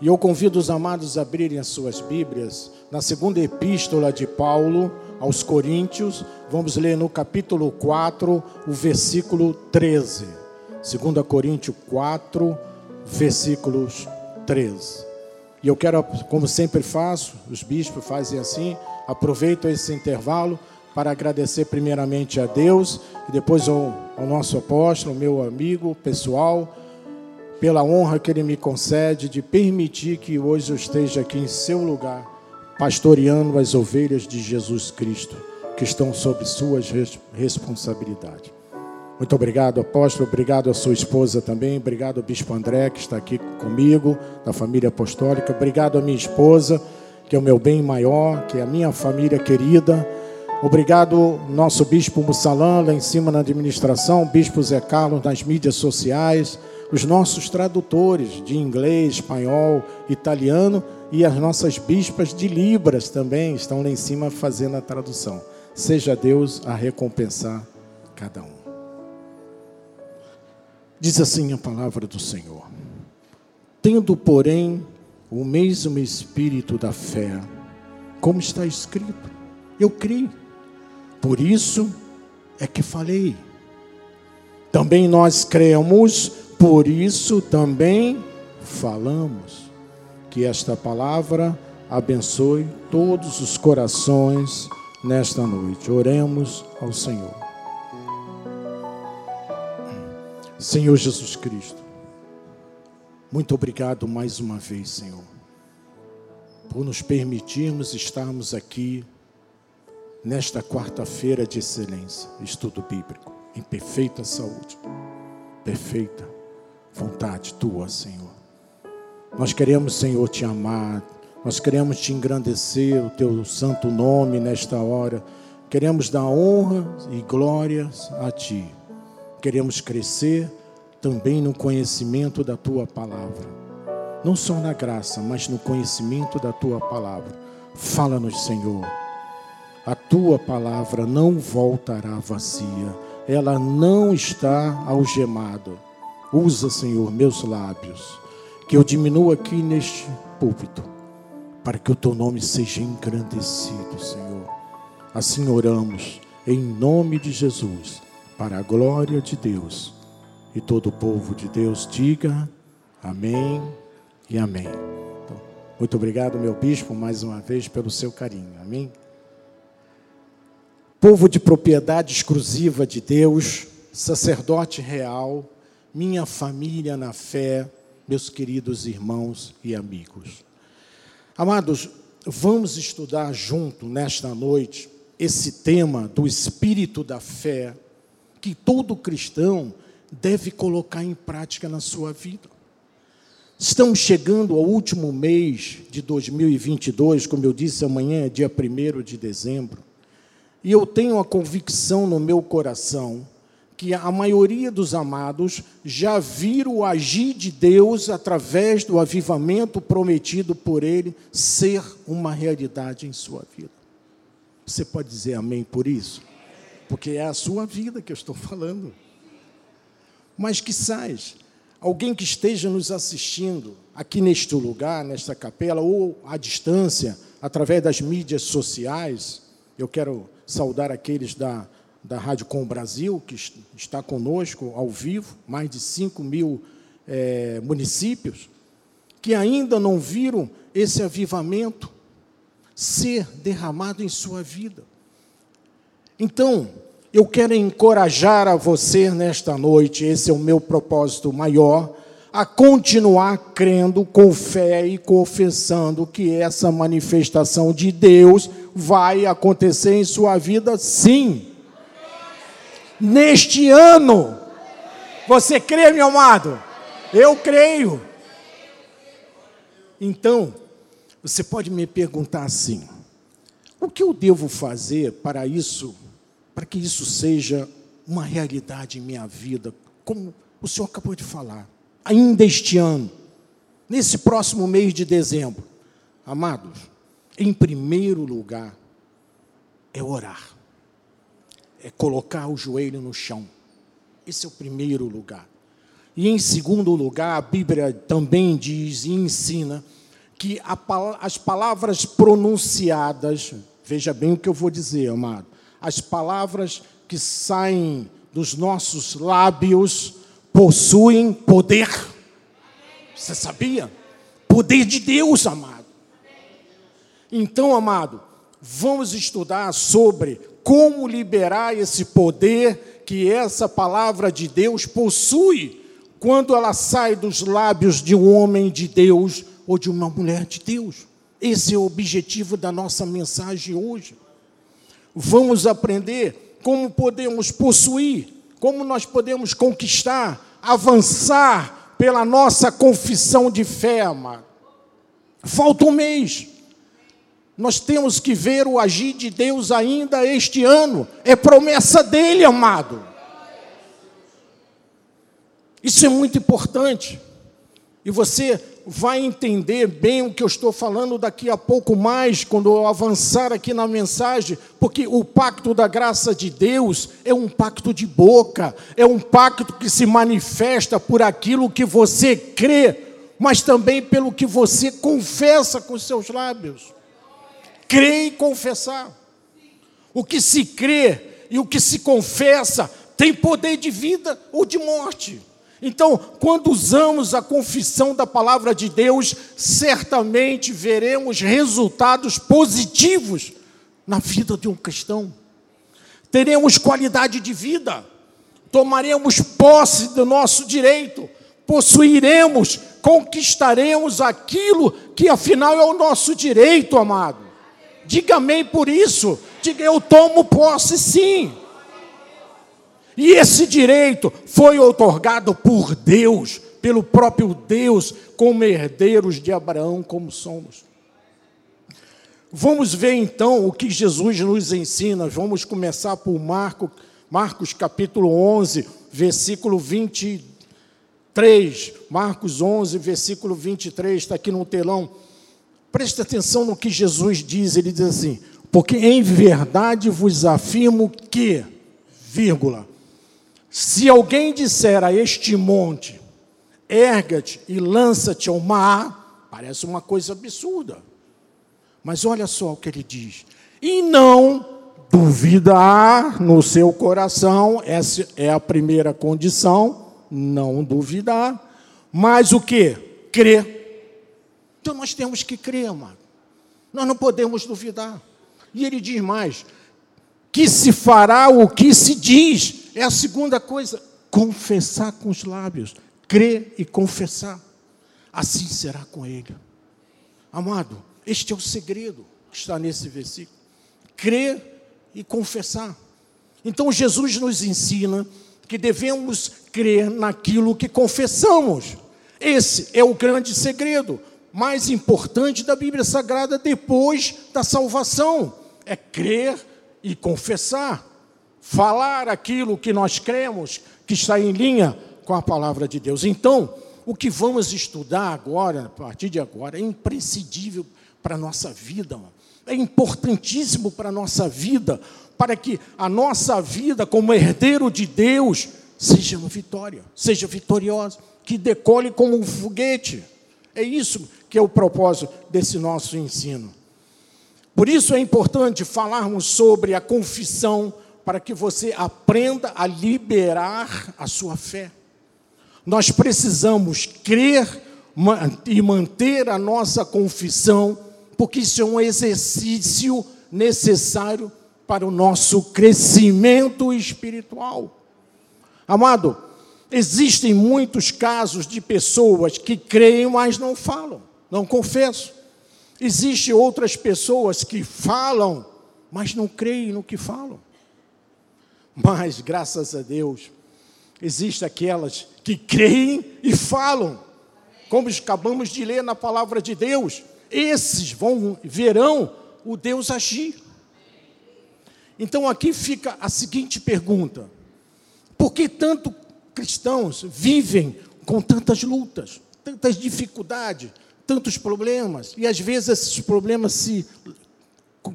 E eu convido os amados a abrirem as suas Bíblias na segunda epístola de Paulo aos Coríntios, vamos ler no capítulo 4, o versículo 13. 2 Coríntios 4, versículos 13. E eu quero, como sempre faço, os bispos fazem assim, aproveito esse intervalo para agradecer primeiramente a Deus e depois ao, ao nosso apóstolo, meu amigo pessoal, pela honra que ele me concede de permitir que hoje eu esteja aqui em seu lugar, pastoreando as ovelhas de Jesus Cristo, que estão sob suas responsabilidades. Muito obrigado, apóstolo. Obrigado à sua esposa também. Obrigado ao bispo André, que está aqui comigo, da família apostólica. Obrigado à minha esposa, que é o meu bem maior, que é a minha família querida. Obrigado, nosso bispo Mussalã, lá em cima na administração, bispo Zé Carlos nas mídias sociais os nossos tradutores de inglês, espanhol, italiano e as nossas bispas de Libras também estão lá em cima fazendo a tradução. Seja Deus a recompensar cada um. Diz assim a palavra do Senhor: Tendo, porém, o mesmo espírito da fé, como está escrito, eu creio, por isso é que falei. Também nós cremos por isso também falamos que esta palavra abençoe todos os corações nesta noite. Oremos ao Senhor. Senhor Jesus Cristo, muito obrigado mais uma vez, Senhor, por nos permitirmos estarmos aqui nesta quarta-feira de excelência, estudo bíblico, em perfeita saúde, perfeita vontade tua, Senhor. Nós queremos, Senhor, te amar, nós queremos te engrandecer o teu santo nome nesta hora. Queremos dar honra e glórias a ti. Queremos crescer também no conhecimento da tua palavra. Não só na graça, mas no conhecimento da tua palavra. Fala-nos, Senhor. A tua palavra não voltará vazia. Ela não está algemada Usa, Senhor, meus lábios, que eu diminua aqui neste púlpito, para que o teu nome seja engrandecido, Senhor. Assim oramos, em nome de Jesus, para a glória de Deus. E todo o povo de Deus diga amém e amém. Então, muito obrigado, meu bispo, mais uma vez pelo seu carinho. Amém. Povo de propriedade exclusiva de Deus, sacerdote real, minha família na fé, meus queridos irmãos e amigos. Amados, vamos estudar junto nesta noite esse tema do espírito da fé que todo cristão deve colocar em prática na sua vida. Estamos chegando ao último mês de 2022, como eu disse, amanhã é dia 1 de dezembro, e eu tenho a convicção no meu coração que a maioria dos amados já viram o agir de Deus através do avivamento prometido por Ele ser uma realidade em sua vida. Você pode dizer amém por isso? Porque é a sua vida que eu estou falando. Mas que sais, alguém que esteja nos assistindo aqui neste lugar, nesta capela, ou à distância, através das mídias sociais, eu quero saudar aqueles da da Rádio Com Brasil, que está conosco ao vivo, mais de 5 mil é, municípios, que ainda não viram esse avivamento ser derramado em sua vida. Então, eu quero encorajar a você nesta noite, esse é o meu propósito maior, a continuar crendo com fé e confessando que essa manifestação de Deus vai acontecer em sua vida, sim neste ano. Você crê, meu amado? Eu creio. Então, você pode me perguntar assim: o que eu devo fazer para isso, para que isso seja uma realidade em minha vida, como o senhor acabou de falar, ainda este ano, nesse próximo mês de dezembro? Amados, em primeiro lugar, é orar é colocar o joelho no chão. Esse é o primeiro lugar. E em segundo lugar, a Bíblia também diz e ensina que a, as palavras pronunciadas, veja bem o que eu vou dizer, amado, as palavras que saem dos nossos lábios possuem poder. Você sabia? Poder de Deus, amado. Então, amado, vamos estudar sobre como liberar esse poder que essa palavra de Deus possui quando ela sai dos lábios de um homem de Deus ou de uma mulher de Deus. Esse é o objetivo da nossa mensagem hoje. Vamos aprender como podemos possuir, como nós podemos conquistar, avançar pela nossa confissão de fé, amado. Falta um mês. Nós temos que ver o agir de Deus ainda este ano. É promessa dele, amado. Isso é muito importante. E você vai entender bem o que eu estou falando daqui a pouco mais, quando eu avançar aqui na mensagem, porque o pacto da graça de Deus é um pacto de boca, é um pacto que se manifesta por aquilo que você crê, mas também pelo que você confessa com seus lábios. Crer e confessar. O que se crê e o que se confessa tem poder de vida ou de morte. Então, quando usamos a confissão da palavra de Deus, certamente veremos resultados positivos na vida de um cristão. Teremos qualidade de vida, tomaremos posse do nosso direito, possuiremos, conquistaremos aquilo que afinal é o nosso direito, amado. Diga amém por isso. Diga eu tomo posse sim. E esse direito foi otorgado por Deus, pelo próprio Deus, como herdeiros de Abraão, como somos. Vamos ver então o que Jesus nos ensina. Vamos começar por Marcos, Marcos capítulo 11, versículo 23. Marcos 11, versículo 23, está aqui no telão. Presta atenção no que Jesus diz. Ele diz assim: Porque em verdade vos afirmo que, vírgula, se alguém disser a este monte, erga-te e lança-te ao mar, parece uma coisa absurda. Mas olha só o que ele diz: e não duvidar no seu coração, essa é a primeira condição, não duvidar, mas o que? Crer. Então nós temos que crer, amado. Nós não podemos duvidar. E ele diz mais: que se fará o que se diz, é a segunda coisa, confessar com os lábios, crer e confessar. Assim será com ele. Amado, este é o segredo que está nesse versículo. Crer e confessar. Então Jesus nos ensina que devemos crer naquilo que confessamos. Esse é o grande segredo mais importante da Bíblia Sagrada depois da salvação. É crer e confessar falar aquilo que nós cremos que está em linha com a palavra de Deus. Então, o que vamos estudar agora, a partir de agora, é imprescindível para a nossa vida, é importantíssimo para a nossa vida, para que a nossa vida, como herdeiro de Deus, seja uma vitória, seja vitoriosa, que decole como um foguete. É isso que é o propósito desse nosso ensino. Por isso é importante falarmos sobre a confissão para que você aprenda a liberar a sua fé. Nós precisamos crer e manter a nossa confissão, porque isso é um exercício necessário para o nosso crescimento espiritual. Amado, existem muitos casos de pessoas que creem, mas não falam, não confessam. Existem outras pessoas que falam, mas não creem no que falam. Mas, graças a Deus, existem aquelas que creem e falam, como acabamos de ler na palavra de Deus. Esses vão verão o Deus agir. Então aqui fica a seguinte pergunta: por que tanto cristãos vivem com tantas lutas, tantas dificuldades, tantos problemas, e às vezes esses problemas se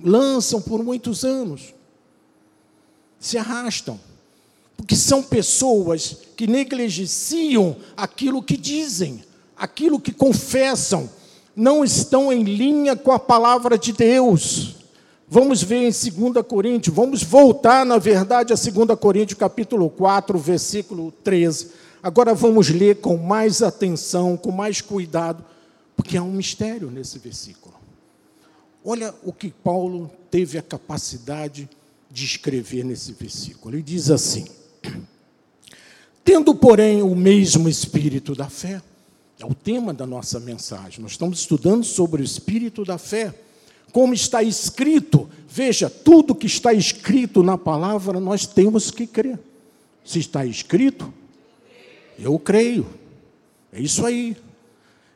lançam por muitos anos? se arrastam. Porque são pessoas que negligenciam aquilo que dizem, aquilo que confessam, não estão em linha com a palavra de Deus. Vamos ver em 2 Coríntios, vamos voltar, na verdade, a 2 Coríntios, capítulo 4, versículo 13. Agora vamos ler com mais atenção, com mais cuidado, porque há um mistério nesse versículo. Olha o que Paulo teve a capacidade de escrever nesse versículo. Ele diz assim: Tendo, porém, o mesmo espírito da fé, é o tema da nossa mensagem. Nós estamos estudando sobre o espírito da fé. Como está escrito, veja, tudo que está escrito na palavra nós temos que crer. Se está escrito, eu creio. É isso aí.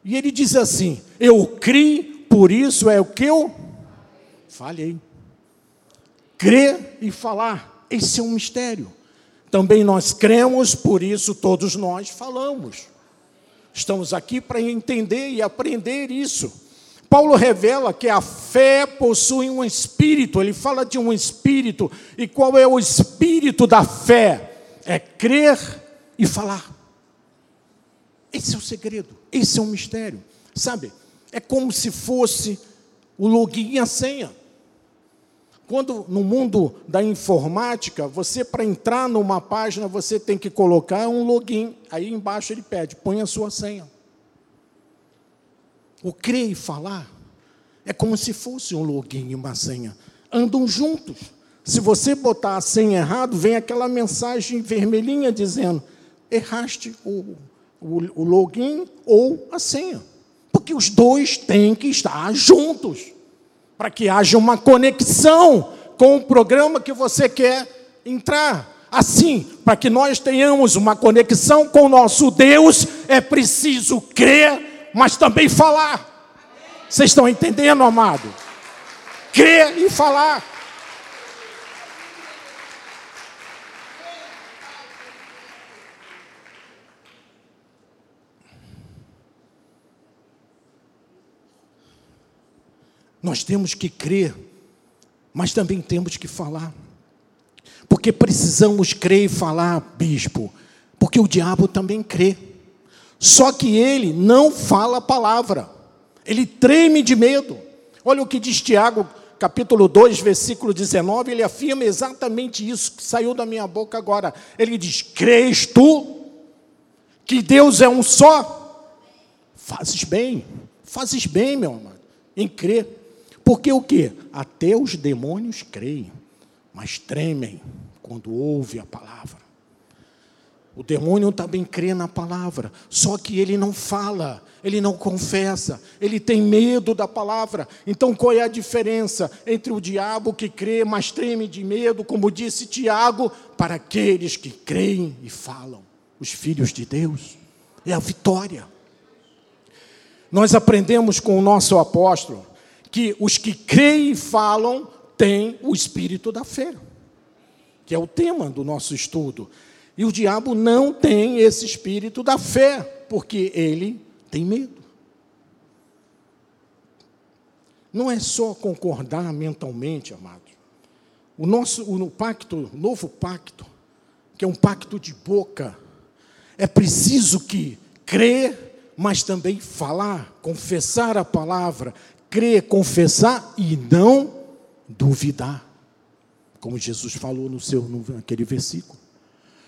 E ele diz assim: Eu criei, por isso é o que eu falhei. Crer e falar, esse é um mistério. Também nós cremos, por isso todos nós falamos. Estamos aqui para entender e aprender isso. Paulo revela que a fé possui um espírito, ele fala de um espírito, e qual é o espírito da fé? É crer e falar. Esse é o segredo, esse é o mistério. Sabe, é como se fosse o login e a senha. Quando no mundo da informática, você para entrar numa página, você tem que colocar um login. Aí embaixo ele pede, põe a sua senha. O crer e falar é como se fosse um login e uma senha. Andam juntos. Se você botar a senha errado, vem aquela mensagem vermelhinha dizendo: erraste o, o, o login ou a senha. Porque os dois têm que estar juntos para que haja uma conexão com o programa que você quer entrar. Assim, para que nós tenhamos uma conexão com o nosso Deus, é preciso crer, mas também falar. Vocês estão entendendo, amado? Crer e falar. Nós temos que crer, mas também temos que falar. Porque precisamos crer e falar, bispo, porque o diabo também crê. Só que ele não fala a palavra, ele treme de medo. Olha o que diz Tiago, capítulo 2, versículo 19, ele afirma exatamente isso que saiu da minha boca agora. Ele diz: Crês tu que Deus é um só? Fazes bem, fazes bem, meu amado, em crer. Porque o que? Até os demônios creem, mas tremem quando ouvem a palavra. O demônio também crê na palavra, só que ele não fala, ele não confessa, ele tem medo da palavra. Então qual é a diferença entre o diabo que crê, mas treme de medo, como disse Tiago, para aqueles que creem e falam, os filhos de Deus? É a vitória. Nós aprendemos com o nosso apóstolo que os que creem e falam têm o espírito da fé, que é o tema do nosso estudo. E o diabo não tem esse espírito da fé, porque ele tem medo. Não é só concordar mentalmente, amado. O nosso o pacto, o novo pacto, que é um pacto de boca, é preciso que crer, mas também falar, confessar a palavra, crer, confessar e não duvidar. Como Jesus falou no seu naquele versículo.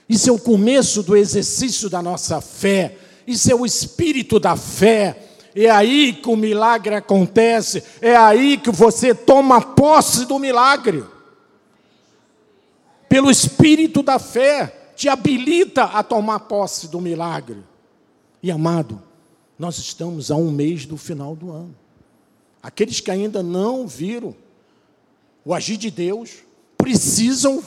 Isso é o começo do exercício da nossa fé. Isso é o espírito da fé. É aí que o milagre acontece. É aí que você toma posse do milagre. Pelo espírito da fé, te habilita a tomar posse do milagre. E amado, nós estamos a um mês do final do ano. Aqueles que ainda não viram o agir de Deus, precisam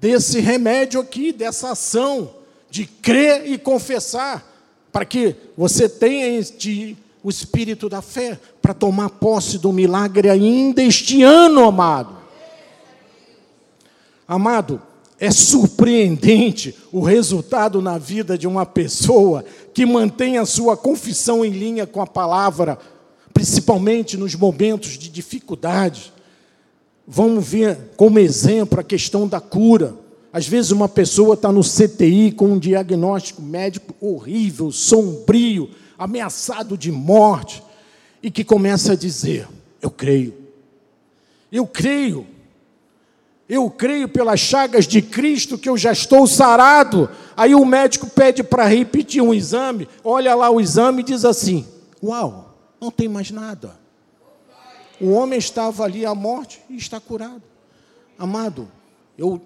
desse remédio aqui, dessa ação de crer e confessar, para que você tenha de, o espírito da fé para tomar posse do milagre ainda este ano, amado. Amado, é surpreendente o resultado na vida de uma pessoa que mantém a sua confissão em linha com a palavra principalmente nos momentos de dificuldade. Vamos ver como exemplo a questão da cura. Às vezes uma pessoa está no CTI com um diagnóstico médico horrível, sombrio, ameaçado de morte, e que começa a dizer: Eu creio, eu creio, eu creio pelas chagas de Cristo que eu já estou sarado. Aí o médico pede para repetir um exame, olha lá o exame e diz assim: Uau, não tem mais nada. O homem estava ali à morte e está curado. Amado, eu,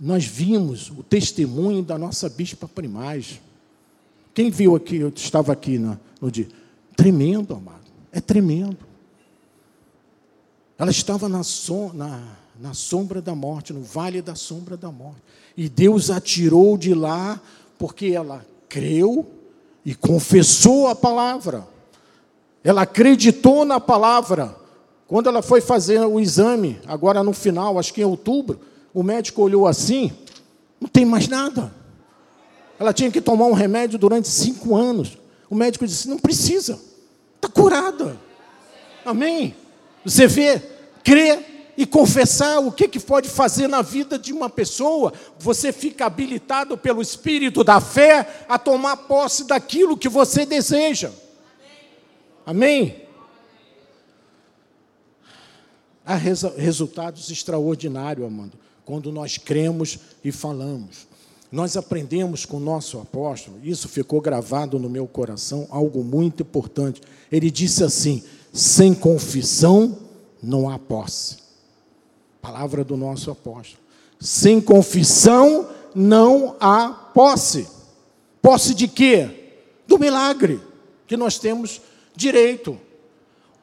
nós vimos o testemunho da nossa bispa primaz. Quem viu aqui, eu estava aqui no, dia. Tremendo, amado. É tremendo. Ela estava na, som, na, na sombra da morte, no vale da sombra da morte. E Deus a tirou de lá porque ela creu e confessou a palavra. Ela acreditou na palavra. Quando ela foi fazer o exame, agora no final, acho que em outubro, o médico olhou assim: não tem mais nada. Ela tinha que tomar um remédio durante cinco anos. O médico disse: não precisa, está curada. Amém? Você vê, crer e confessar o que, que pode fazer na vida de uma pessoa, você fica habilitado pelo Espírito da fé a tomar posse daquilo que você deseja. Amém? Há resultados extraordinários, amado, quando nós cremos e falamos. Nós aprendemos com o nosso apóstolo, isso ficou gravado no meu coração, algo muito importante. Ele disse assim: sem confissão não há posse. Palavra do nosso apóstolo. Sem confissão não há posse. Posse de quê? Do milagre que nós temos direito.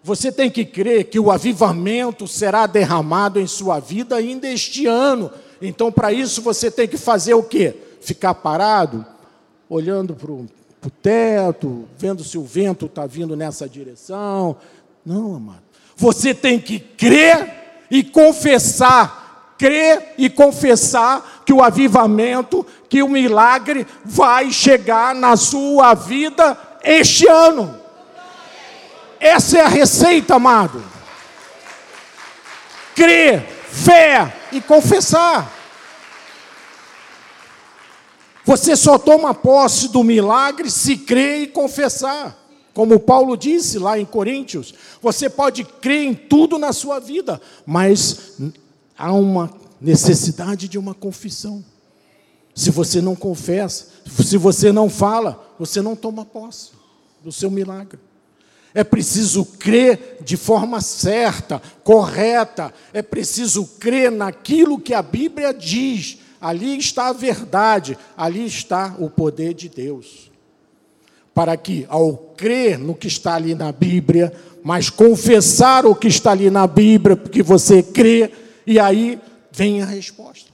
Você tem que crer que o avivamento será derramado em sua vida ainda este ano. Então, para isso, você tem que fazer o quê? Ficar parado, olhando para o teto, vendo se o vento está vindo nessa direção. Não, amado. Você tem que crer e confessar. Crer e confessar que o avivamento, que o milagre vai chegar na sua vida este ano. Essa é a receita, amado. Crer, fé e confessar. Você só toma posse do milagre se crer e confessar. Como Paulo disse lá em Coríntios, você pode crer em tudo na sua vida, mas há uma necessidade de uma confissão. Se você não confessa, se você não fala, você não toma posse do seu milagre. É preciso crer de forma certa, correta. É preciso crer naquilo que a Bíblia diz. Ali está a verdade, ali está o poder de Deus. Para que, ao crer no que está ali na Bíblia, mas confessar o que está ali na Bíblia, porque você crê, e aí vem a resposta.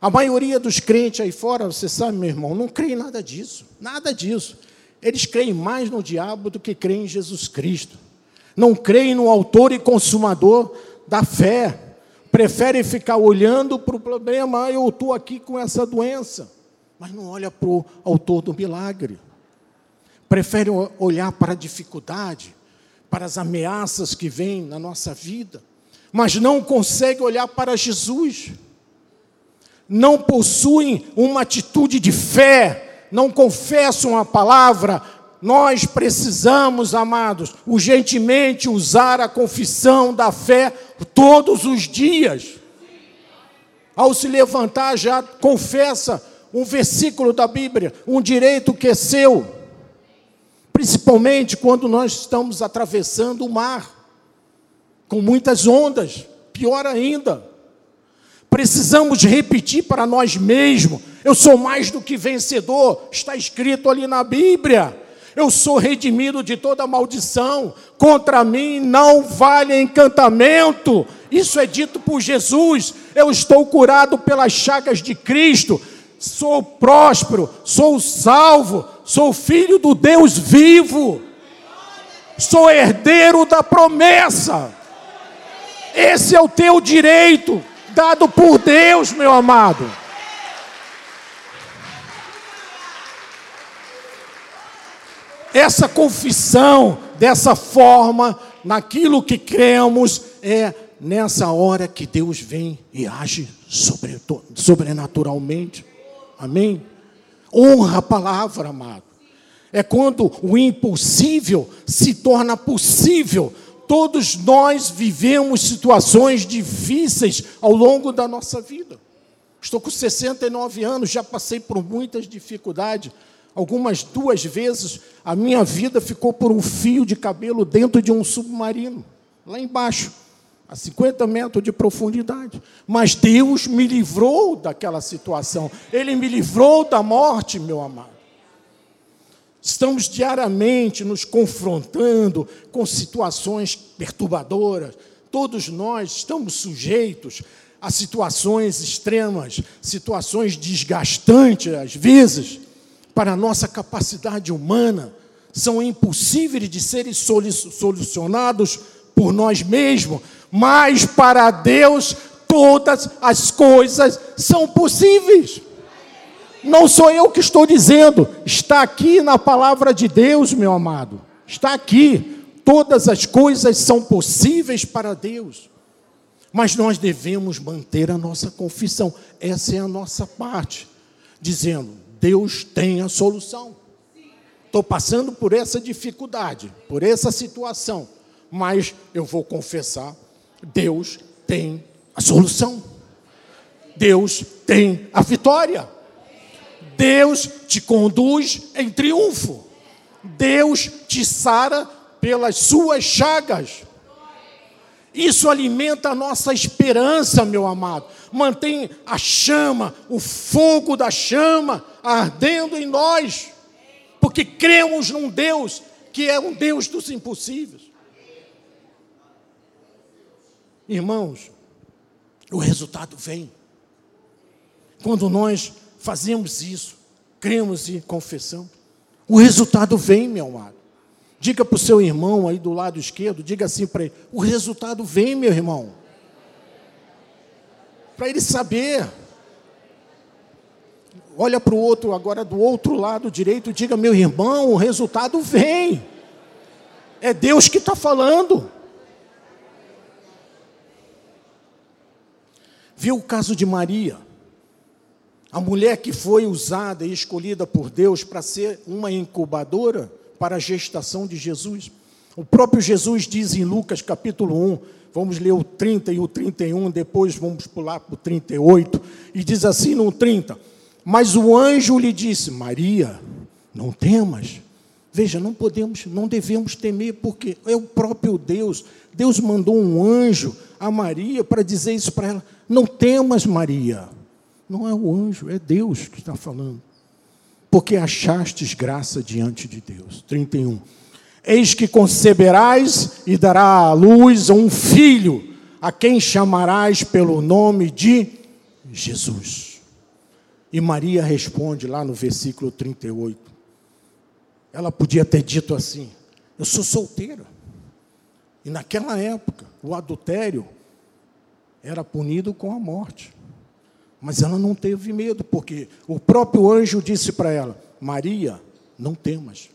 A maioria dos crentes aí fora, você sabe, meu irmão, não crê em nada disso, nada disso. Eles creem mais no diabo do que creem em Jesus Cristo. Não creem no autor e consumador da fé. Preferem ficar olhando para o problema, ah, eu estou aqui com essa doença. Mas não olha para o autor do milagre. Preferem olhar para a dificuldade, para as ameaças que vêm na nossa vida. Mas não conseguem olhar para Jesus. Não possuem uma atitude de fé não confessam a palavra, nós precisamos, amados, urgentemente usar a confissão da fé todos os dias. Ao se levantar, já confessa um versículo da Bíblia, um direito que é seu. Principalmente quando nós estamos atravessando o mar, com muitas ondas, pior ainda. Precisamos repetir para nós mesmos eu sou mais do que vencedor, está escrito ali na Bíblia. Eu sou redimido de toda maldição, contra mim não vale encantamento. Isso é dito por Jesus. Eu estou curado pelas chagas de Cristo. Sou próspero, sou salvo, sou filho do Deus vivo. Sou herdeiro da promessa. Esse é o teu direito dado por Deus, meu amado. essa confissão dessa forma, naquilo que cremos, é nessa hora que Deus vem e age sobrenaturalmente. Amém? Honra a palavra, amado. É quando o impossível se torna possível. Todos nós vivemos situações difíceis ao longo da nossa vida. Estou com 69 anos, já passei por muitas dificuldades. Algumas duas vezes a minha vida ficou por um fio de cabelo dentro de um submarino, lá embaixo, a 50 metros de profundidade. Mas Deus me livrou daquela situação. Ele me livrou da morte, meu amado. Estamos diariamente nos confrontando com situações perturbadoras. Todos nós estamos sujeitos a situações extremas, situações desgastantes, às vezes para a nossa capacidade humana, são impossíveis de serem solucionados por nós mesmos, mas para Deus todas as coisas são possíveis. Não sou eu que estou dizendo, está aqui na palavra de Deus, meu amado. Está aqui. Todas as coisas são possíveis para Deus. Mas nós devemos manter a nossa confissão. Essa é a nossa parte. Dizendo: Deus tem a solução. Estou passando por essa dificuldade, por essa situação, mas eu vou confessar: Deus tem a solução. Deus tem a vitória. Deus te conduz em triunfo. Deus te sara pelas suas chagas. Isso alimenta a nossa esperança, meu amado. Mantém a chama, o fogo da chama ardendo em nós. Porque cremos num Deus que é um Deus dos impossíveis. Irmãos, o resultado vem. Quando nós fazemos isso, cremos e confessamos, o resultado vem, meu amado. Diga para o seu irmão aí do lado esquerdo, diga assim para ele: o resultado vem, meu irmão. Para ele saber. Olha para o outro, agora do outro lado direito, diga, meu irmão, o resultado vem. É Deus que está falando. Viu o caso de Maria? A mulher que foi usada e escolhida por Deus para ser uma incubadora para a gestação de Jesus. O próprio Jesus diz em Lucas capítulo 1, vamos ler o 30 e o 31, depois vamos pular para o 38, e diz assim no 30: Mas o anjo lhe disse: Maria, não temas. Veja, não podemos, não devemos temer, porque é o próprio Deus. Deus mandou um anjo a Maria para dizer isso para ela: Não temas, Maria. Não é o anjo, é Deus que está falando porque achastes graça diante de Deus. 31. Eis que conceberás e dará à luz um filho, a quem chamarás pelo nome de Jesus. E Maria responde lá no versículo 38. Ela podia ter dito assim: Eu sou solteira. E naquela época, o adultério era punido com a morte. Mas ela não teve medo, porque o próprio anjo disse para ela: Maria, não temas.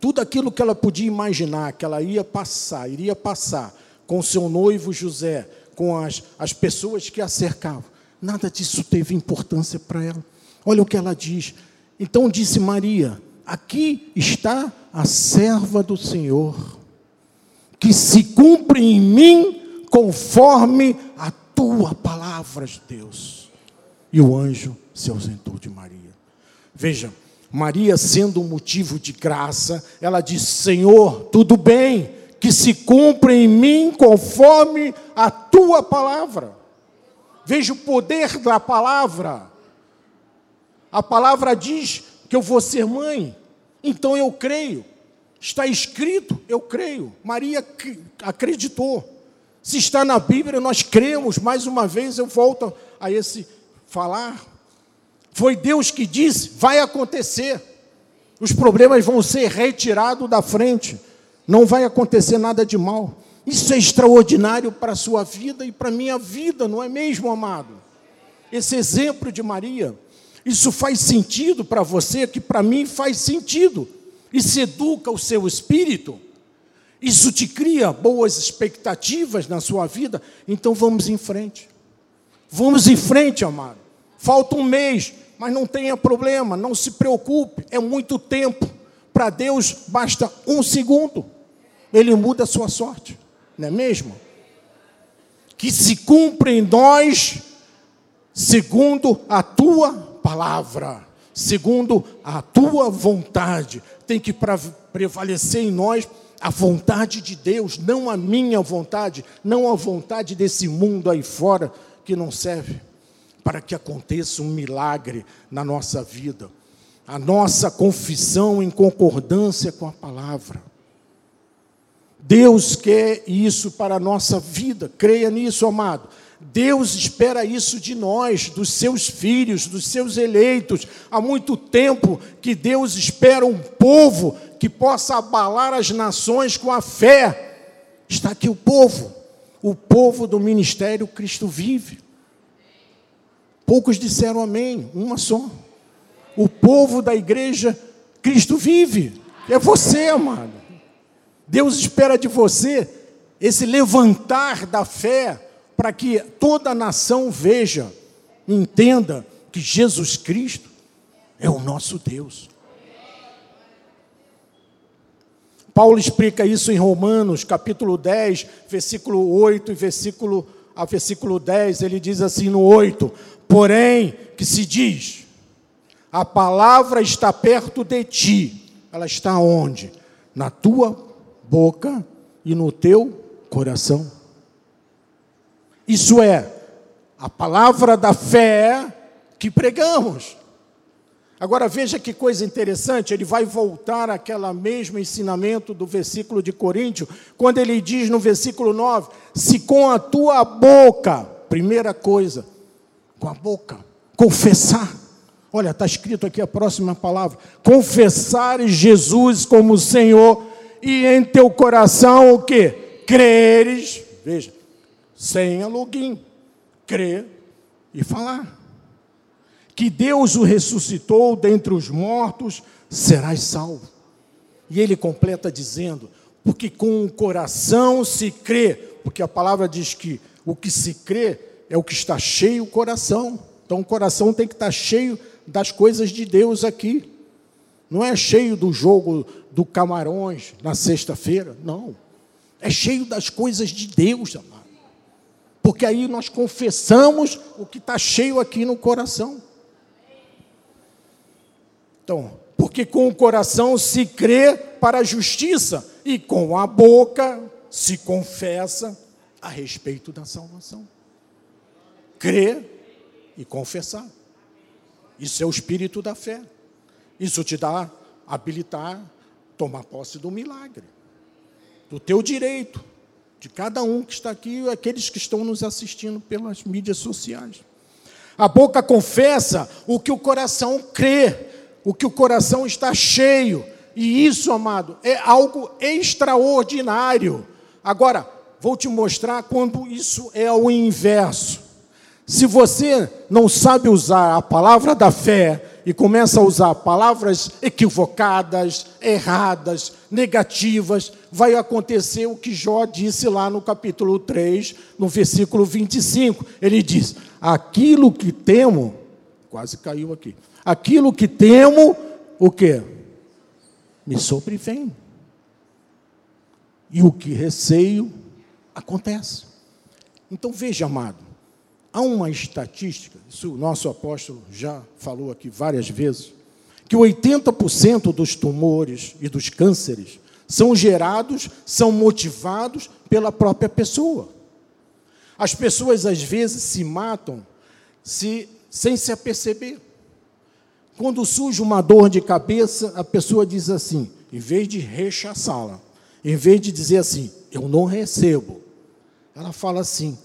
Tudo aquilo que ela podia imaginar, que ela ia passar, iria passar com seu noivo José, com as, as pessoas que a cercavam, nada disso teve importância para ela. Olha o que ela diz. Então disse Maria: Aqui está a serva do Senhor, que se cumpre em mim conforme a tua palavra, Deus. E o anjo se ausentou de Maria. Veja, Maria, sendo um motivo de graça, ela disse: Senhor, tudo bem, que se cumpra em mim conforme a tua palavra. Veja o poder da palavra. A palavra diz que eu vou ser mãe, então eu creio. Está escrito, eu creio. Maria acreditou. Se está na Bíblia, nós cremos. Mais uma vez eu volto a esse falar. Foi Deus que disse: vai acontecer. Os problemas vão ser retirados da frente. Não vai acontecer nada de mal. Isso é extraordinário para a sua vida e para a minha vida, não é mesmo, amado? Esse exemplo de Maria, isso faz sentido para você, que para mim faz sentido. Isso educa o seu espírito Isso te cria boas expectativas na sua vida? Então vamos em frente. Vamos em frente, amado. Falta um mês, mas não tenha problema, não se preocupe, é muito tempo. Para Deus basta um segundo, Ele muda a sua sorte, não é mesmo? Que se cumpra em nós, segundo a tua palavra, segundo a tua vontade, tem que prevalecer em nós a vontade de Deus, não a minha vontade, não a vontade desse mundo aí fora que não serve para que aconteça um milagre na nossa vida. A nossa confissão em concordância com a palavra. Deus quer isso para a nossa vida, creia nisso, amado. Deus espera isso de nós, dos seus filhos, dos seus eleitos. Há muito tempo que Deus espera um povo que possa abalar as nações com a fé. Está aqui o povo, o povo do ministério Cristo vive. Poucos disseram amém, uma só. O povo da igreja Cristo vive. É você, amado. Deus espera de você esse levantar da fé para que toda a nação veja, entenda que Jesus Cristo é o nosso Deus. Paulo explica isso em Romanos, capítulo 10, versículo 8 e versículo a versículo 10, ele diz assim no 8: Porém, que se diz: A palavra está perto de ti. Ela está onde? Na tua boca e no teu coração. Isso é a palavra da fé que pregamos. Agora veja que coisa interessante, ele vai voltar àquela mesmo ensinamento do versículo de Coríntios, quando ele diz no versículo 9: Se com a tua boca, primeira coisa, com a boca, confessar. Olha, está escrito aqui a próxima palavra: confessares Jesus como Senhor, e em teu coração o que? Creres, veja, sem login, crer e falar que Deus o ressuscitou dentre os mortos, serás salvo. E ele completa dizendo: porque com o coração se crê, porque a palavra diz que o que se crê é o que está cheio o coração. Então o coração tem que estar cheio das coisas de Deus aqui. Não é cheio do jogo do Camarões na sexta-feira, não. É cheio das coisas de Deus, amado. Porque aí nós confessamos o que está cheio aqui no coração. Então, porque com o coração se crê para a justiça e com a boca se confessa a respeito da salvação. Crer e confessar. Isso é o espírito da fé. Isso te dá habilitar tomar posse do milagre, do teu direito, de cada um que está aqui e aqueles que estão nos assistindo pelas mídias sociais. A boca confessa o que o coração crê, o que o coração está cheio. E isso, amado, é algo extraordinário. Agora, vou te mostrar quando isso é o inverso. Se você não sabe usar a palavra da fé e começa a usar palavras equivocadas, erradas, negativas, vai acontecer o que Jó disse lá no capítulo 3, no versículo 25. Ele diz: Aquilo que temo, quase caiu aqui. Aquilo que temo, o que? Me sobrevém. E o que receio, acontece. Então veja, amado, há uma estatística, isso o nosso apóstolo já falou aqui várias vezes, que 80% dos tumores e dos cânceres são gerados, são motivados pela própria pessoa. As pessoas às vezes se matam se, sem se aperceber. Quando surge uma dor de cabeça, a pessoa diz assim, em vez de rechaçá-la, em vez de dizer assim, eu não recebo, ela fala assim,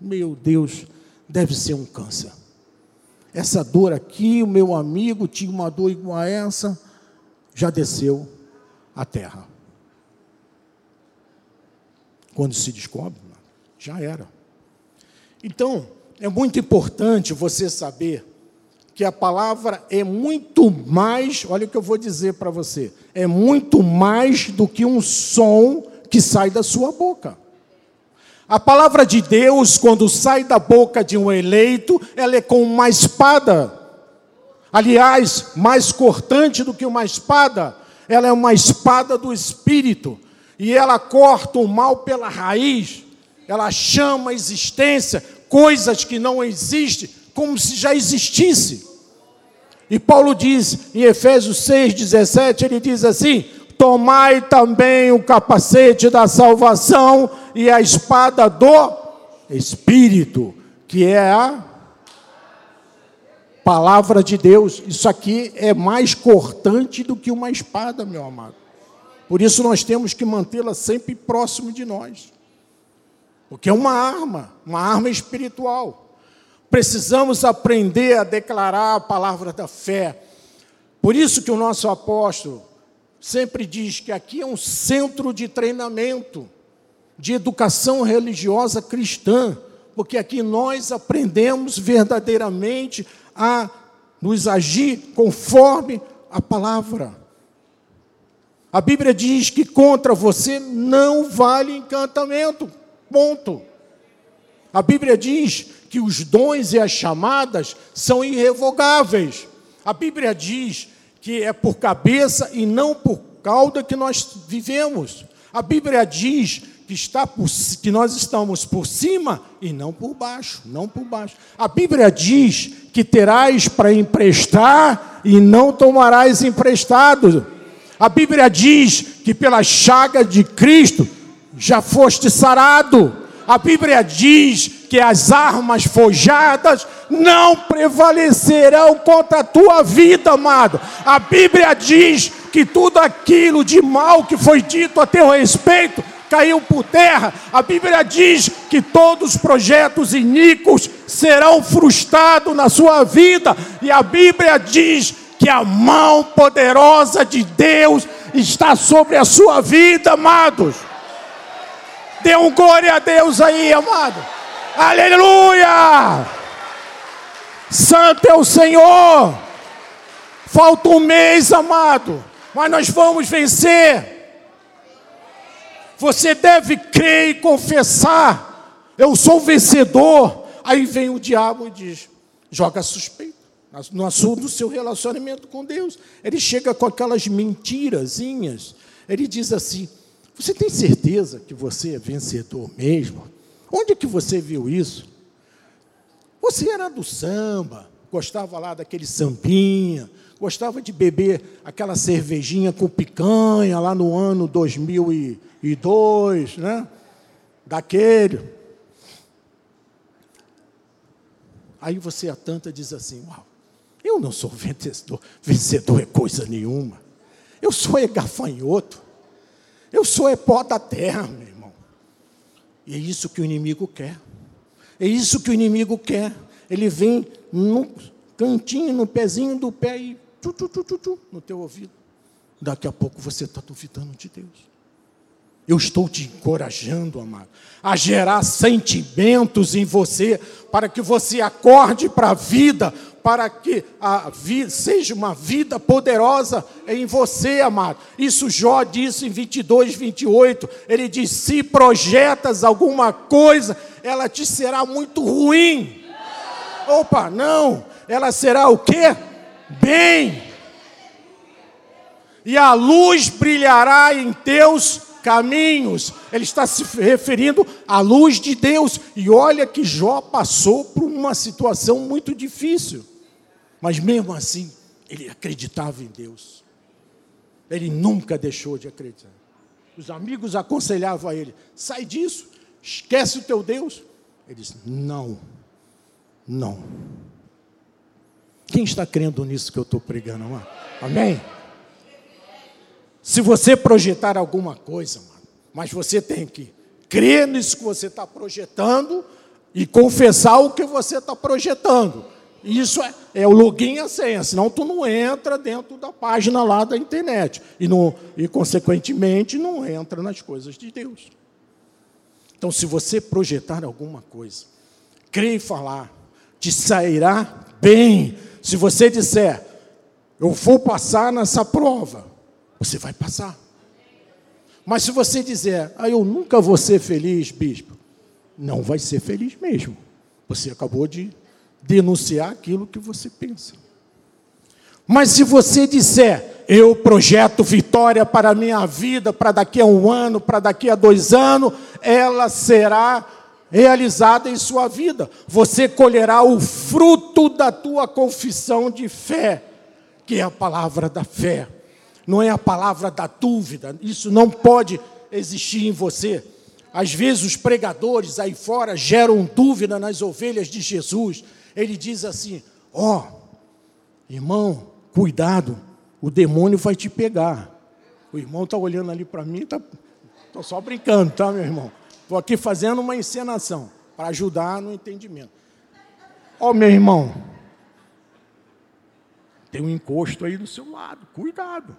meu Deus, deve ser um câncer. Essa dor aqui, o meu amigo tinha uma dor igual a essa, já desceu a terra. Quando se descobre, já era. Então, é muito importante você saber que a palavra é muito mais, olha o que eu vou dizer para você, é muito mais do que um som que sai da sua boca. A palavra de Deus, quando sai da boca de um eleito, ela é como uma espada. Aliás, mais cortante do que uma espada, ela é uma espada do espírito. E ela corta o mal pela raiz, ela chama a existência coisas que não existem, como se já existisse. E Paulo diz em Efésios 6,17, ele diz assim: Tomai também o capacete da salvação e a espada do Espírito, que é a palavra de Deus. Isso aqui é mais cortante do que uma espada, meu amado. Por isso nós temos que mantê-la sempre próximo de nós. Porque é uma arma, uma arma espiritual. Precisamos aprender a declarar a palavra da fé. Por isso que o nosso apóstolo sempre diz que aqui é um centro de treinamento, de educação religiosa cristã, porque aqui nós aprendemos verdadeiramente a nos agir conforme a palavra. A Bíblia diz que contra você não vale encantamento. Ponto. A Bíblia diz que os dons e as chamadas são irrevogáveis. A Bíblia diz que é por cabeça e não por cauda que nós vivemos. A Bíblia diz que, está por, que nós estamos por cima e não por baixo, não por baixo. A Bíblia diz que terás para emprestar e não tomarás emprestado. A Bíblia diz que pela chaga de Cristo já foste sarado. A Bíblia diz que as armas forjadas não prevalecerão contra a tua vida, amado. A Bíblia diz que tudo aquilo de mal que foi dito a teu respeito caiu por terra. A Bíblia diz que todos os projetos iníquos serão frustrados na sua vida. E a Bíblia diz que a mão poderosa de Deus está sobre a sua vida, amados. Dê um glória a Deus aí, amado. Aleluia! Santo é o Senhor. Falta um mês, amado, mas nós vamos vencer. Você deve crer e confessar. Eu sou vencedor. Aí vem o diabo e diz: joga suspeito no assunto do seu relacionamento com Deus. Ele chega com aquelas mentirazinhas. Ele diz assim: você tem certeza que você é vencedor mesmo? Onde que você viu isso? Você era do samba, gostava lá daquele sambinha, gostava de beber aquela cervejinha com picanha lá no ano 2002, né? Daquele. Aí você a tanta diz assim: Uau, eu não sou vencedor, vencedor é coisa nenhuma. Eu sou é gafanhoto. Eu sou é pó da terra, meu. E é isso que o inimigo quer. É isso que o inimigo quer. Ele vem no cantinho, no pezinho do pé e tchu, tchu, tchu, tchu, no teu ouvido. Daqui a pouco você está duvidando de Deus. Eu estou te encorajando, amado, a gerar sentimentos em você, para que você acorde para a vida, para que a vida seja uma vida poderosa em você, amado. Isso Jó disse em 22, 28. Ele diz: Se projetas alguma coisa, ela te será muito ruim. Opa, não, ela será o quê? Bem. E a luz brilhará em teus caminhos. Ele está se referindo à luz de Deus. E olha que Jó passou por uma situação muito difícil. Mas mesmo assim, ele acreditava em Deus. Ele nunca deixou de acreditar. Os amigos aconselhavam a ele: sai disso, esquece o teu Deus. Ele disse: não, não. Quem está crendo nisso que eu estou pregando? Amém? Se você projetar alguma coisa, mas você tem que crer nisso que você está projetando e confessar o que você está projetando. Isso é, é, o login e a senha, senão tu não entra dentro da página lá da internet. E, e, consequentemente, não entra nas coisas de Deus. Então, se você projetar alguma coisa, crer e falar, te sairá bem, Se você disser, eu vou passar nessa prova, você vai passar. Mas se você dizer, ah, eu nunca vou ser feliz, bispo, não vai ser feliz mesmo. Você acabou de denunciar aquilo que você pensa. Mas se você disser, eu projeto vitória para a minha vida, para daqui a um ano, para daqui a dois anos, ela será realizada em sua vida. Você colherá o fruto da tua confissão de fé, que é a palavra da fé, não é a palavra da dúvida. Isso não pode existir em você. Às vezes os pregadores aí fora geram dúvida nas ovelhas de Jesus. Ele diz assim: Ó, oh, irmão, cuidado, o demônio vai te pegar. O irmão está olhando ali para mim, estou tá, só brincando, tá, meu irmão? Estou aqui fazendo uma encenação para ajudar no entendimento. Ó, oh, meu irmão, tem um encosto aí do seu lado, cuidado.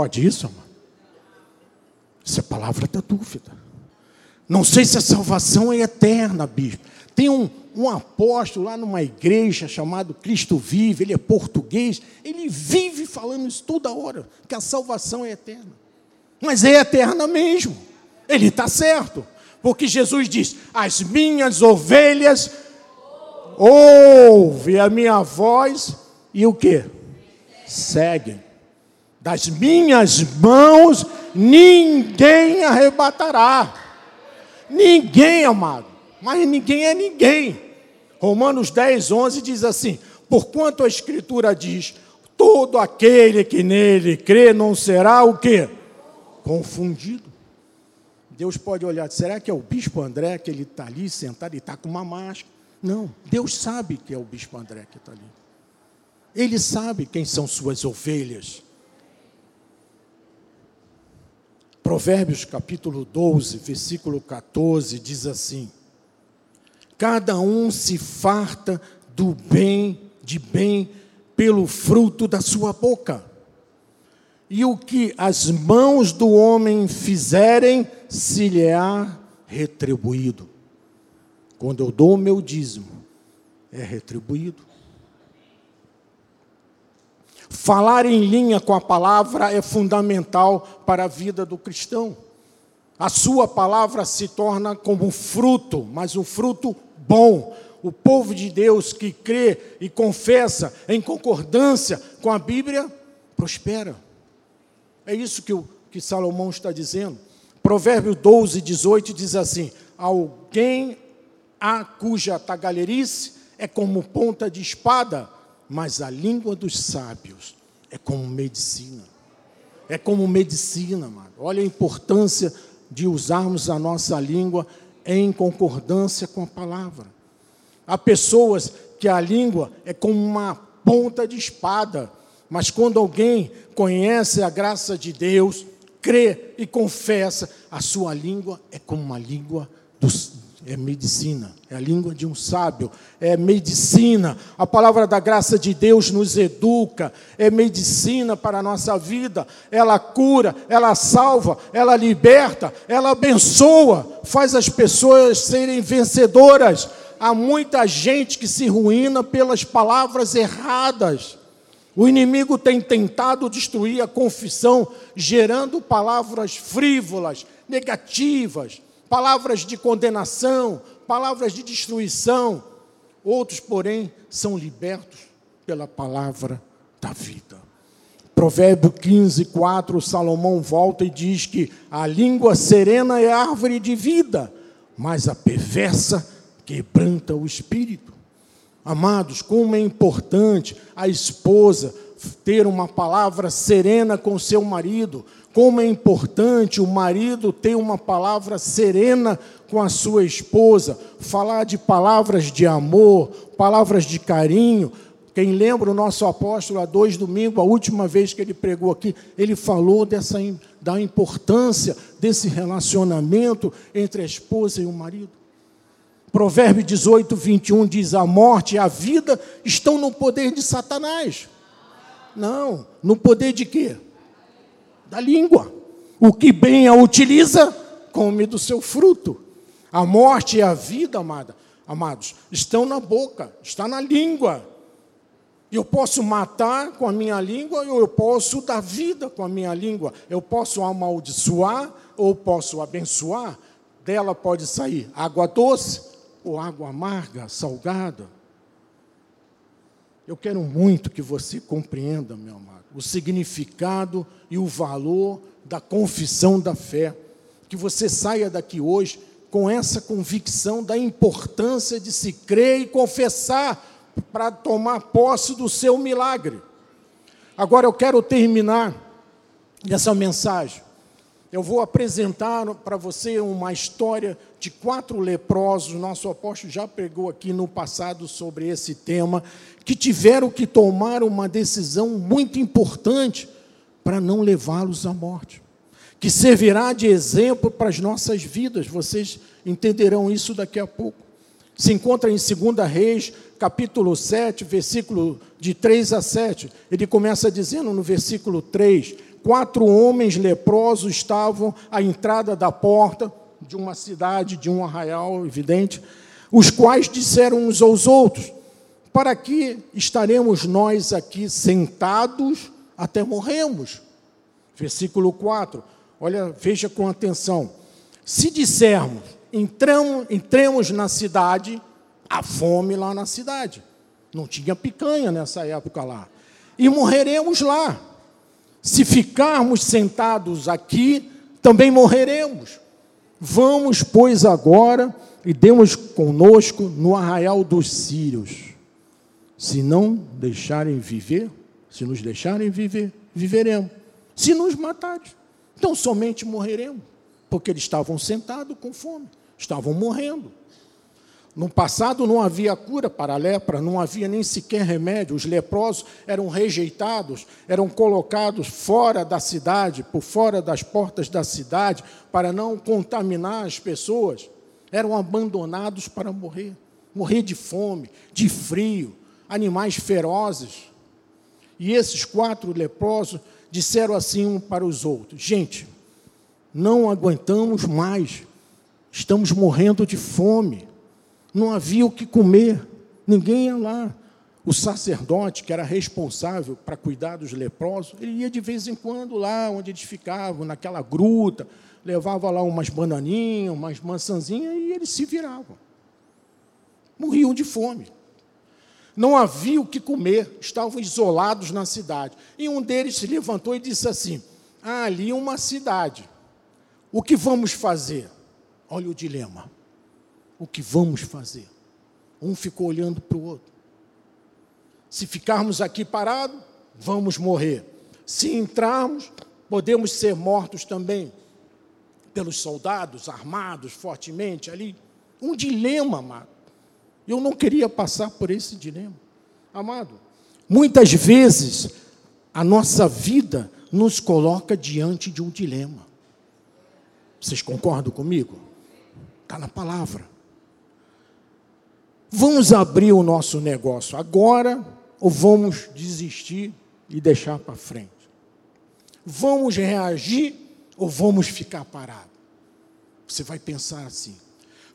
Pode isso, amado? Essa é palavra da dúvida. Não sei se a salvação é eterna, bispo. Tem um, um apóstolo lá numa igreja chamado Cristo Vive, ele é português, ele vive falando isso toda hora, que a salvação é eterna. Mas é eterna mesmo. Ele está certo. Porque Jesus diz: As minhas ovelhas ouvem a minha voz e o que? Seguem. Das minhas mãos ninguém arrebatará. Ninguém, amado. Mas ninguém é ninguém. Romanos 10, 11 diz assim: Porquanto a Escritura diz: Todo aquele que nele crê não será o quê? Confundido. Deus pode olhar, será que é o bispo André que ele está ali sentado e está com uma máscara? Não, Deus sabe que é o bispo André que está ali. Ele sabe quem são suas ovelhas. Provérbios capítulo 12, versículo 14 diz assim: Cada um se farta do bem, de bem, pelo fruto da sua boca. E o que as mãos do homem fizerem, se lhe há retribuído. Quando eu dou o meu dízimo, é retribuído. Falar em linha com a palavra é fundamental para a vida do cristão. A sua palavra se torna como fruto, mas um fruto bom. O povo de Deus que crê e confessa em concordância com a Bíblia prospera. É isso que, o, que Salomão está dizendo. Provérbio 12, 18 diz assim: Alguém a cuja tagalherice é como ponta de espada mas a língua dos sábios é como medicina. É como medicina, mano. Olha a importância de usarmos a nossa língua em concordância com a palavra. Há pessoas que a língua é como uma ponta de espada, mas quando alguém conhece a graça de Deus, crê e confessa, a sua língua é como uma língua dos, é medicina, é a língua de um sábio, é medicina. A palavra da graça de Deus nos educa, é medicina para a nossa vida. Ela cura, ela salva, ela liberta, ela abençoa, faz as pessoas serem vencedoras. Há muita gente que se ruína pelas palavras erradas. O inimigo tem tentado destruir a confissão, gerando palavras frívolas, negativas palavras de condenação, palavras de destruição. Outros, porém, são libertos pela palavra da vida. Provérbio 15, 4, Salomão volta e diz que a língua serena é árvore de vida, mas a perversa quebranta o espírito. Amados, como é importante a esposa ter uma palavra serena com seu marido, como é importante o marido ter uma palavra serena com a sua esposa, falar de palavras de amor, palavras de carinho. Quem lembra o nosso apóstolo há dois domingos, a última vez que ele pregou aqui, ele falou dessa, da importância desse relacionamento entre a esposa e o marido. Provérbio 18, 21 diz: A morte e a vida estão no poder de Satanás. Não, no poder de quê? Da língua. O que bem a utiliza, come do seu fruto. A morte e a vida, amada, amados, estão na boca, está na língua. Eu posso matar com a minha língua, ou eu posso dar vida com a minha língua. Eu posso amaldiçoar ou posso abençoar. Dela pode sair água doce ou água amarga, salgada. Eu quero muito que você compreenda, meu amado, o significado e o valor da confissão da fé. Que você saia daqui hoje com essa convicção da importância de se crer e confessar para tomar posse do seu milagre. Agora eu quero terminar essa mensagem. Eu vou apresentar para você uma história de quatro leprosos. Nosso apóstolo já pregou aqui no passado sobre esse tema, que tiveram que tomar uma decisão muito importante para não levá-los à morte, que servirá de exemplo para as nossas vidas. Vocês entenderão isso daqui a pouco. Se encontra em 2 Reis, capítulo 7, versículo de 3 a 7. Ele começa dizendo no versículo 3: Quatro homens leprosos estavam à entrada da porta de uma cidade, de um arraial, evidente, os quais disseram uns aos outros: Para que estaremos nós aqui sentados até morremos? Versículo 4. Olha, veja com atenção. Se dissermos, entramos, entremos na cidade, a fome lá na cidade. Não tinha picanha nessa época lá. E morreremos lá. Se ficarmos sentados aqui, também morreremos. Vamos, pois, agora e demos conosco no arraial dos sírios. Se não deixarem viver, se nos deixarem viver, viveremos. Se nos matarem, então somente morreremos, porque eles estavam sentados com fome, estavam morrendo. No passado não havia cura para a lepra, não havia nem sequer remédio. Os leprosos eram rejeitados, eram colocados fora da cidade, por fora das portas da cidade, para não contaminar as pessoas. Eram abandonados para morrer morrer de fome, de frio, animais ferozes. E esses quatro leprosos disseram assim um para os outros: Gente, não aguentamos mais, estamos morrendo de fome não havia o que comer, ninguém ia lá. O sacerdote, que era responsável para cuidar dos leprosos, ele ia de vez em quando lá onde eles ficavam, naquela gruta, levava lá umas bananinhas, umas maçãzinhas e eles se viravam. Morriam de fome. Não havia o que comer, estavam isolados na cidade. E um deles se levantou e disse assim: ah, ali uma cidade. O que vamos fazer? Olha o dilema o que vamos fazer. Um ficou olhando para o outro. Se ficarmos aqui parados, vamos morrer. Se entrarmos, podemos ser mortos também pelos soldados armados fortemente ali. Um dilema, amado. Eu não queria passar por esse dilema. Amado, muitas vezes a nossa vida nos coloca diante de um dilema. Vocês concordam comigo? Está na palavra. Vamos abrir o nosso negócio agora ou vamos desistir e deixar para frente? Vamos reagir ou vamos ficar parados? Você vai pensar assim: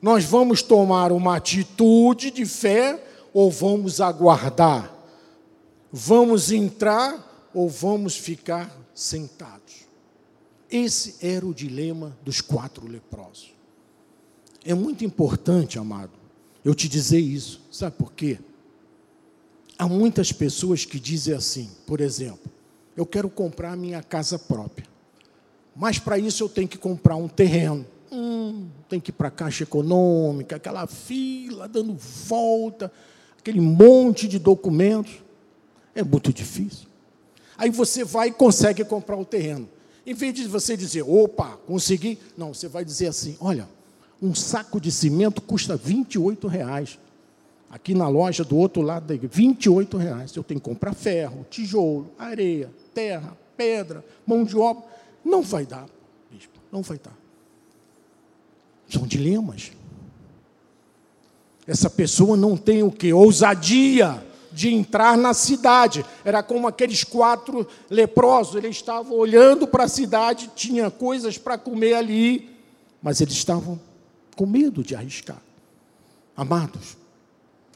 nós vamos tomar uma atitude de fé ou vamos aguardar? Vamos entrar ou vamos ficar sentados? Esse era o dilema dos quatro leprosos. É muito importante, amado, eu te dizer isso. Sabe por quê? Há muitas pessoas que dizem assim, por exemplo, eu quero comprar minha casa própria. Mas para isso eu tenho que comprar um terreno. Hum, tem que ir para a Caixa Econômica, aquela fila dando volta, aquele monte de documentos. É muito difícil. Aí você vai e consegue comprar o terreno. Em vez de você dizer, opa, consegui, não, você vai dizer assim: olha, um saco de cimento custa 28 reais. Aqui na loja do outro lado da igreja, 28 reais. Eu tenho que comprar ferro, tijolo, areia, terra, pedra, mão de obra. Não vai dar, bispo, não vai dar. São dilemas. Essa pessoa não tem o que? Ousadia de entrar na cidade. Era como aqueles quatro leprosos. Eles estavam olhando para a cidade, tinha coisas para comer ali, mas eles estavam com medo de arriscar. Amados,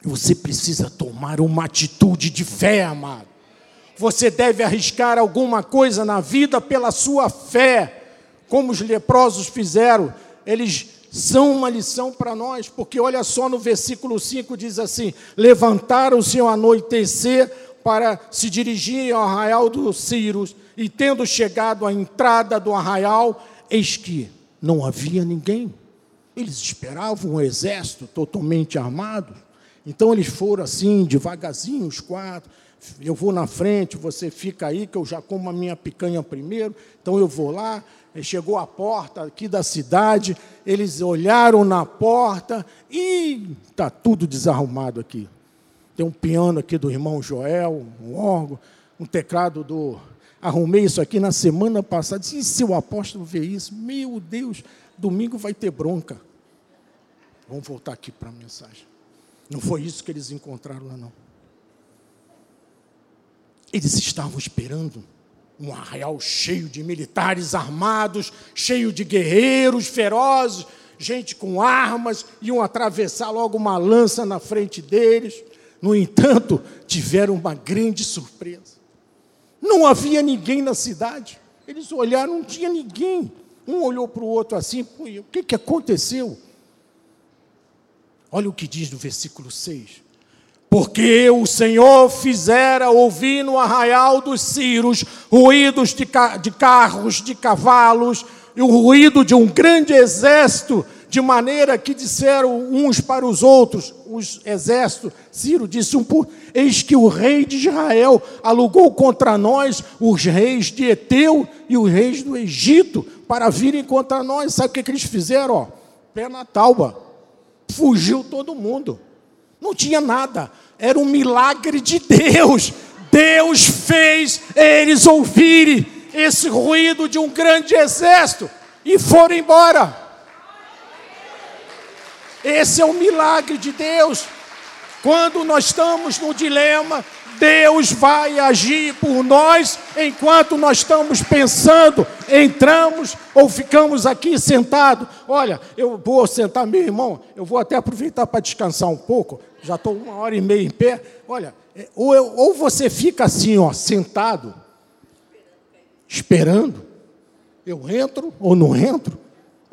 você precisa tomar uma atitude de fé, amado. Você deve arriscar alguma coisa na vida pela sua fé, como os leprosos fizeram. Eles são uma lição para nós, porque olha só no versículo 5 diz assim: Levantaram-se ao anoitecer para se dirigirem ao arraial dos Círios, e tendo chegado à entrada do arraial, eis que não havia ninguém. Eles esperavam um exército totalmente armado. Então eles foram assim, devagarzinho, os quatro. Eu vou na frente, você fica aí, que eu já como a minha picanha primeiro. Então eu vou lá. Chegou a porta aqui da cidade, eles olharam na porta e está tudo desarrumado aqui. Tem um piano aqui do irmão Joel, um órgão, um teclado do. Arrumei isso aqui na semana passada. E se o apóstolo vê isso? Meu Deus, domingo vai ter bronca. Vamos voltar aqui para a mensagem. Não foi isso que eles encontraram lá, não. Eles estavam esperando um arraial cheio de militares armados, cheio de guerreiros ferozes, gente com armas, iam atravessar logo uma lança na frente deles. No entanto, tiveram uma grande surpresa. Não havia ninguém na cidade. Eles olharam, não tinha ninguém. Um olhou para o outro assim, o que, que aconteceu? Olha o que diz no versículo 6. Porque o Senhor fizera ouvir no arraial dos Círios ruídos de, ca de carros, de cavalos, e o ruído de um grande exército, de maneira que disseram uns para os outros, os exércitos, Ciro disse um por, eis que o rei de Israel alugou contra nós os reis de Eteu e os reis do Egito para virem contra nós. Sabe o que, que eles fizeram? Ó? Pé na tauba fugiu todo mundo. Não tinha nada. Era um milagre de Deus. Deus fez eles ouvirem esse ruído de um grande exército e foram embora. Esse é o milagre de Deus. Quando nós estamos no dilema, Deus vai agir por nós enquanto nós estamos pensando, entramos ou ficamos aqui sentados. Olha, eu vou sentar, meu irmão, eu vou até aproveitar para descansar um pouco, já estou uma hora e meia em pé. Olha, é, ou, eu, ou você fica assim, ó, sentado, esperando, eu entro ou não entro.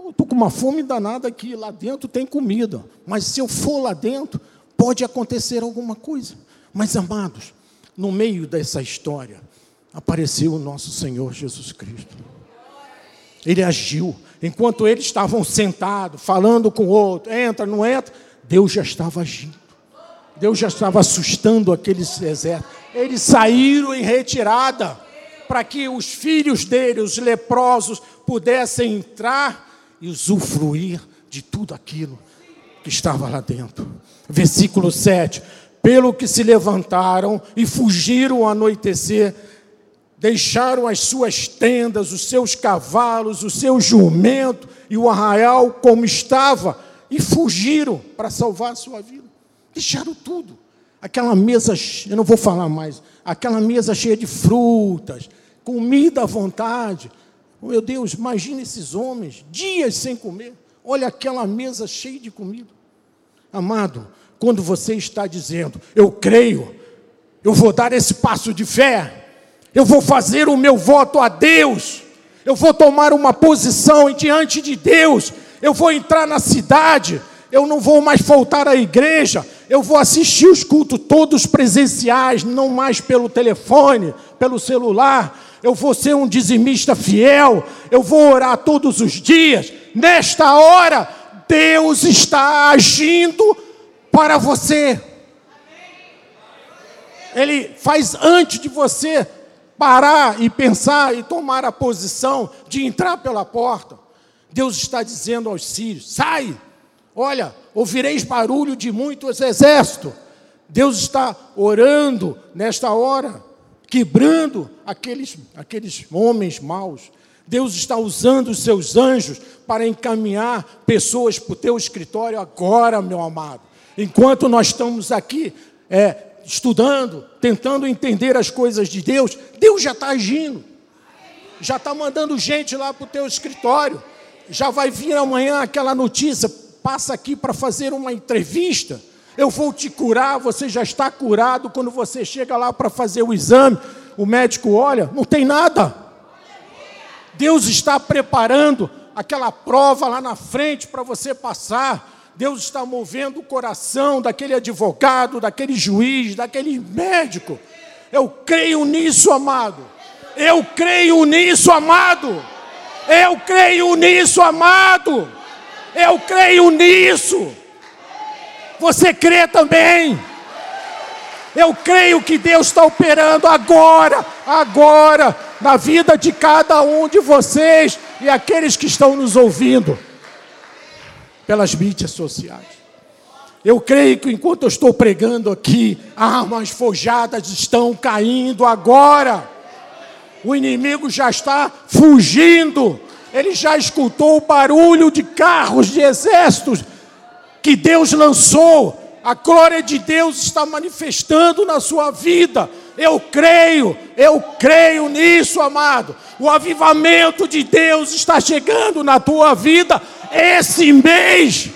Estou com uma fome danada aqui, lá dentro tem comida, mas se eu for lá dentro, pode acontecer alguma coisa. Mas, amados, no meio dessa história, apareceu o nosso Senhor Jesus Cristo. Ele agiu. Enquanto eles estavam sentados, falando com o outro, entra, não entra, Deus já estava agindo. Deus já estava assustando aqueles exércitos. Eles saíram em retirada para que os filhos dele, os leprosos, pudessem entrar e usufruir de tudo aquilo que estava lá dentro. Versículo 7 pelo que se levantaram e fugiram ao anoitecer, deixaram as suas tendas, os seus cavalos, o seu jumento e o arraial como estava e fugiram para salvar a sua vida. Deixaram tudo. Aquela mesa, eu não vou falar mais, aquela mesa cheia de frutas, comida à vontade. Oh, meu Deus, imagine esses homens, dias sem comer. Olha aquela mesa cheia de comida. Amado, quando você está dizendo, eu creio, eu vou dar esse passo de fé, eu vou fazer o meu voto a Deus, eu vou tomar uma posição diante de Deus, eu vou entrar na cidade, eu não vou mais faltar à igreja, eu vou assistir os cultos todos presenciais, não mais pelo telefone, pelo celular, eu vou ser um dizimista fiel, eu vou orar todos os dias. Nesta hora, Deus está agindo para você. Ele faz antes de você parar e pensar e tomar a posição de entrar pela porta. Deus está dizendo aos sírios: sai, olha, ouvireis barulho de muitos exércitos. Deus está orando nesta hora, quebrando aqueles, aqueles homens maus. Deus está usando os seus anjos para encaminhar pessoas para o teu escritório agora, meu amado. Enquanto nós estamos aqui é, estudando, tentando entender as coisas de Deus, Deus já está agindo. Já está mandando gente lá para o teu escritório. Já vai vir amanhã aquela notícia. passa aqui para fazer uma entrevista, eu vou te curar, você já está curado. Quando você chega lá para fazer o exame, o médico olha, não tem nada. Deus está preparando aquela prova lá na frente para você passar. Deus está movendo o coração daquele advogado, daquele juiz, daquele médico. Eu creio nisso, amado. Eu creio nisso, amado. Eu creio nisso, amado. Eu creio nisso. Você crê também? Eu creio que Deus está operando agora, agora, na vida de cada um de vocês e aqueles que estão nos ouvindo pelas mídias sociais. Eu creio que enquanto eu estou pregando aqui, armas forjadas estão caindo agora. O inimigo já está fugindo. Ele já escutou o barulho de carros, de exércitos que Deus lançou. A glória de Deus está manifestando na sua vida. Eu creio, eu creio nisso, amado. O avivamento de Deus está chegando na tua vida esse mês.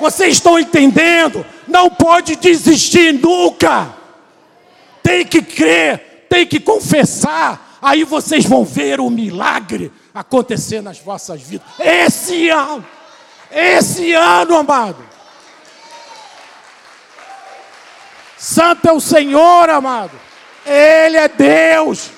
Vocês estão entendendo? Não pode desistir nunca. Tem que crer, tem que confessar. Aí vocês vão ver o milagre acontecer nas vossas vidas. Esse ano. Esse ano, amado. Santo é o Senhor, amado. Ele é Deus.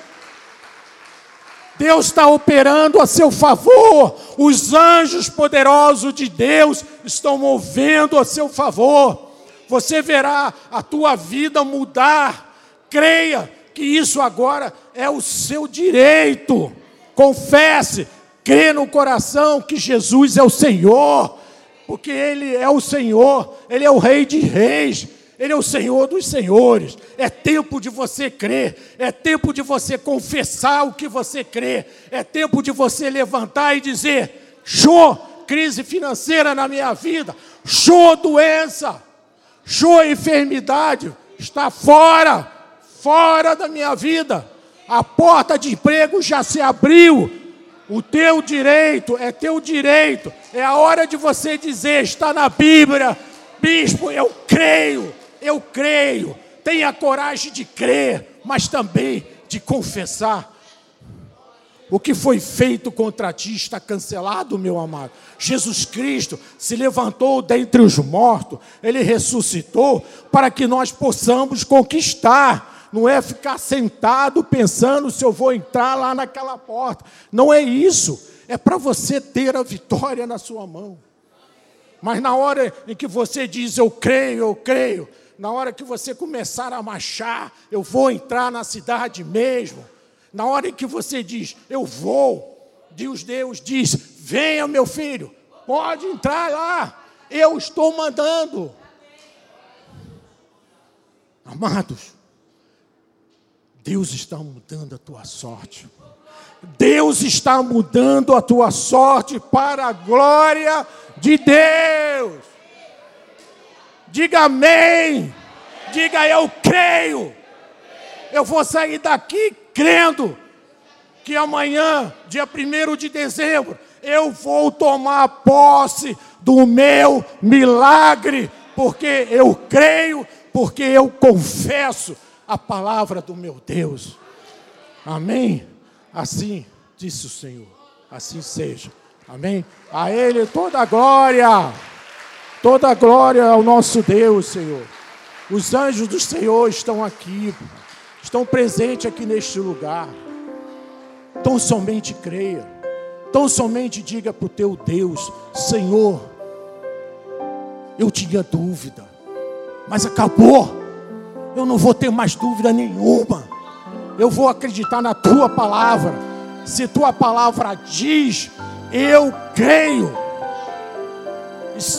Deus está operando a seu favor. Os anjos poderosos de Deus estão movendo a seu favor. Você verá a tua vida mudar. Creia que isso agora é o seu direito. Confesse, crê no coração que Jesus é o Senhor, porque Ele é o Senhor, Ele é o Rei de Reis, Ele é o Senhor dos Senhores. É tempo de você crer, é tempo de você confessar o que você crê, é tempo de você levantar e dizer: show, crise financeira na minha vida, show, doença, show, enfermidade, está fora, fora da minha vida. A porta de emprego já se abriu, o teu direito é teu direito. É a hora de você dizer, está na Bíblia, bispo, eu creio, eu creio. Tenha coragem de crer, mas também de confessar. O que foi feito contra ti está cancelado, meu amado. Jesus Cristo se levantou dentre os mortos, ele ressuscitou para que nós possamos conquistar não é ficar sentado pensando se eu vou entrar lá naquela porta. Não é isso. É para você ter a vitória na sua mão. Mas na hora em que você diz eu creio, eu creio, na hora que você começar a marchar, eu vou entrar na cidade mesmo. Na hora que você diz eu vou, Deus Deus diz: venha meu filho, pode entrar lá, eu estou mandando. Amados, Deus está mudando a tua sorte. Deus está mudando a tua sorte para a glória de Deus. Diga amém. Diga eu creio. Eu vou sair daqui crendo que amanhã, dia 1 de dezembro, eu vou tomar posse do meu milagre, porque eu creio, porque eu confesso a palavra do meu Deus. Amém? Assim disse o Senhor. Assim seja. Amém? A Ele toda a glória. Toda a glória ao nosso Deus, Senhor. Os anjos do Senhor estão aqui. Estão presentes aqui neste lugar. Então somente creia. Então somente diga para o teu Deus: Senhor, eu tinha dúvida, mas acabou eu não vou ter mais dúvida nenhuma. Eu vou acreditar na tua palavra. Se tua palavra diz, eu creio.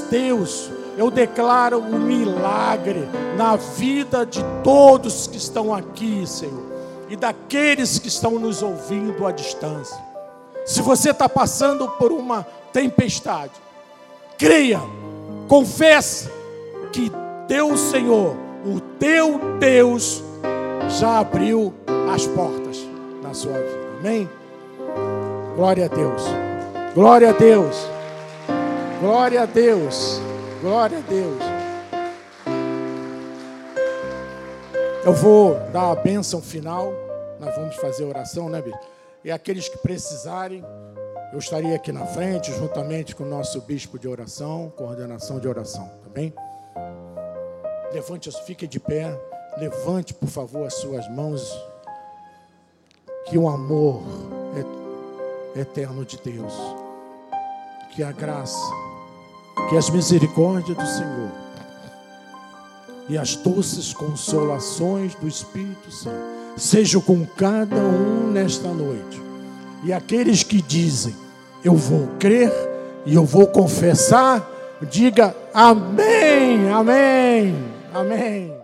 Deus, eu declaro um milagre na vida de todos que estão aqui, Senhor, e daqueles que estão nos ouvindo à distância. Se você está passando por uma tempestade, creia, confesse que Deus, Senhor, o teu Deus já abriu as portas na sua vida. Amém? Glória a Deus. Glória a Deus. Glória a Deus. Glória a Deus. Eu vou dar a bênção final. Nós vamos fazer oração, né, Bispo? E aqueles que precisarem, eu estaria aqui na frente, juntamente com o nosso bispo de oração, coordenação de oração, tá bem? Levante, fique de pé. Levante, por favor, as suas mãos. Que o amor eterno de Deus, que a graça, que as misericórdias do Senhor e as doces consolações do Espírito Santo sejam com cada um nesta noite. E aqueles que dizem, eu vou crer e eu vou confessar, diga amém, amém, amém.